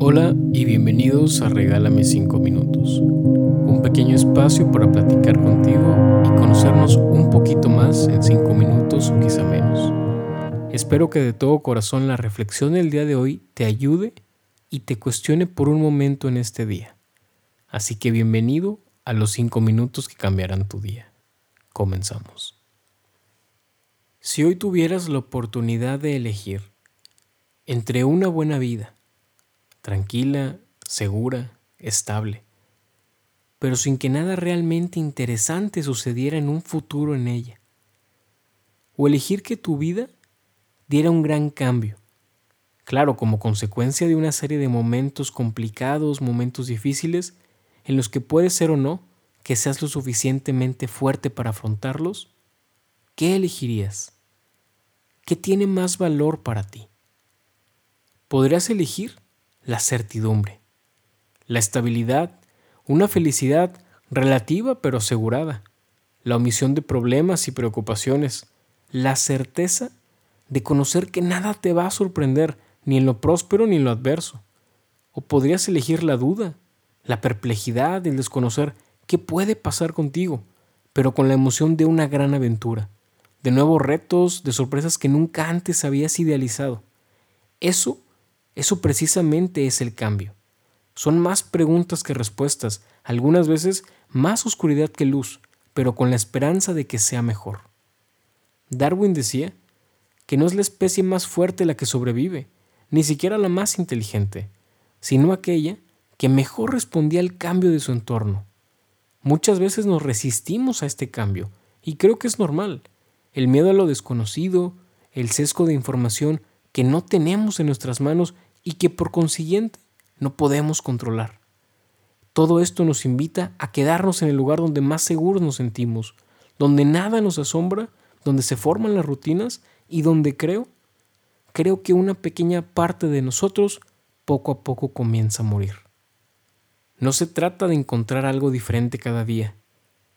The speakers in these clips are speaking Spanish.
Hola y bienvenidos a Regálame 5 Minutos, un pequeño espacio para platicar contigo y conocernos un poquito más en 5 minutos o quizá menos. Espero que de todo corazón la reflexión del día de hoy te ayude y te cuestione por un momento en este día. Así que bienvenido a los 5 minutos que cambiarán tu día. Comenzamos. Si hoy tuvieras la oportunidad de elegir entre una buena vida, tranquila, segura, estable, pero sin que nada realmente interesante sucediera en un futuro en ella. O elegir que tu vida diera un gran cambio, claro, como consecuencia de una serie de momentos complicados, momentos difíciles, en los que puede ser o no que seas lo suficientemente fuerte para afrontarlos, ¿qué elegirías? ¿Qué tiene más valor para ti? Podrías elegir la certidumbre, la estabilidad, una felicidad relativa pero asegurada, la omisión de problemas y preocupaciones, la certeza de conocer que nada te va a sorprender ni en lo próspero ni en lo adverso. O podrías elegir la duda, la perplejidad, el desconocer qué puede pasar contigo, pero con la emoción de una gran aventura, de nuevos retos, de sorpresas que nunca antes habías idealizado. Eso eso precisamente es el cambio. Son más preguntas que respuestas, algunas veces más oscuridad que luz, pero con la esperanza de que sea mejor. Darwin decía que no es la especie más fuerte la que sobrevive, ni siquiera la más inteligente, sino aquella que mejor respondía al cambio de su entorno. Muchas veces nos resistimos a este cambio, y creo que es normal. El miedo a lo desconocido, el sesgo de información que no tenemos en nuestras manos y que por consiguiente no podemos controlar. Todo esto nos invita a quedarnos en el lugar donde más seguros nos sentimos, donde nada nos asombra, donde se forman las rutinas y donde creo, creo que una pequeña parte de nosotros poco a poco comienza a morir. No se trata de encontrar algo diferente cada día.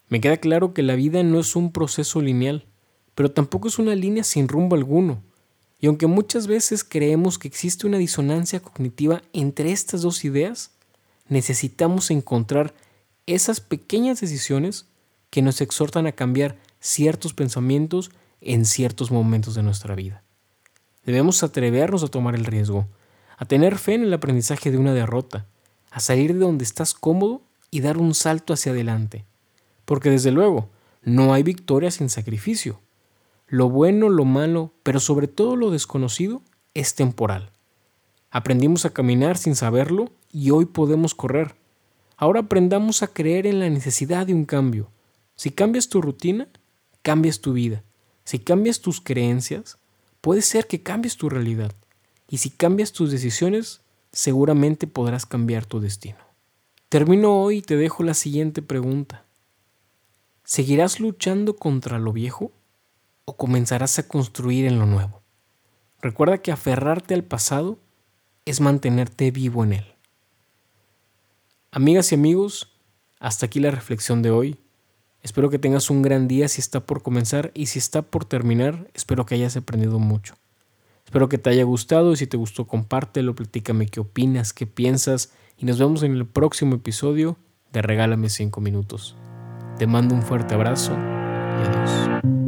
Me queda claro que la vida no es un proceso lineal, pero tampoco es una línea sin rumbo alguno. Y aunque muchas veces creemos que existe una disonancia cognitiva entre estas dos ideas, necesitamos encontrar esas pequeñas decisiones que nos exhortan a cambiar ciertos pensamientos en ciertos momentos de nuestra vida. Debemos atrevernos a tomar el riesgo, a tener fe en el aprendizaje de una derrota, a salir de donde estás cómodo y dar un salto hacia adelante. Porque desde luego, no hay victoria sin sacrificio. Lo bueno, lo malo, pero sobre todo lo desconocido, es temporal. Aprendimos a caminar sin saberlo y hoy podemos correr. Ahora aprendamos a creer en la necesidad de un cambio. Si cambias tu rutina, cambias tu vida. Si cambias tus creencias, puede ser que cambies tu realidad. Y si cambias tus decisiones, seguramente podrás cambiar tu destino. Termino hoy y te dejo la siguiente pregunta. ¿Seguirás luchando contra lo viejo? O comenzarás a construir en lo nuevo. Recuerda que aferrarte al pasado es mantenerte vivo en él. Amigas y amigos, hasta aquí la reflexión de hoy. Espero que tengas un gran día si está por comenzar y si está por terminar, espero que hayas aprendido mucho. Espero que te haya gustado y si te gustó compártelo, platícame qué opinas, qué piensas y nos vemos en el próximo episodio de Regálame 5 minutos. Te mando un fuerte abrazo y adiós.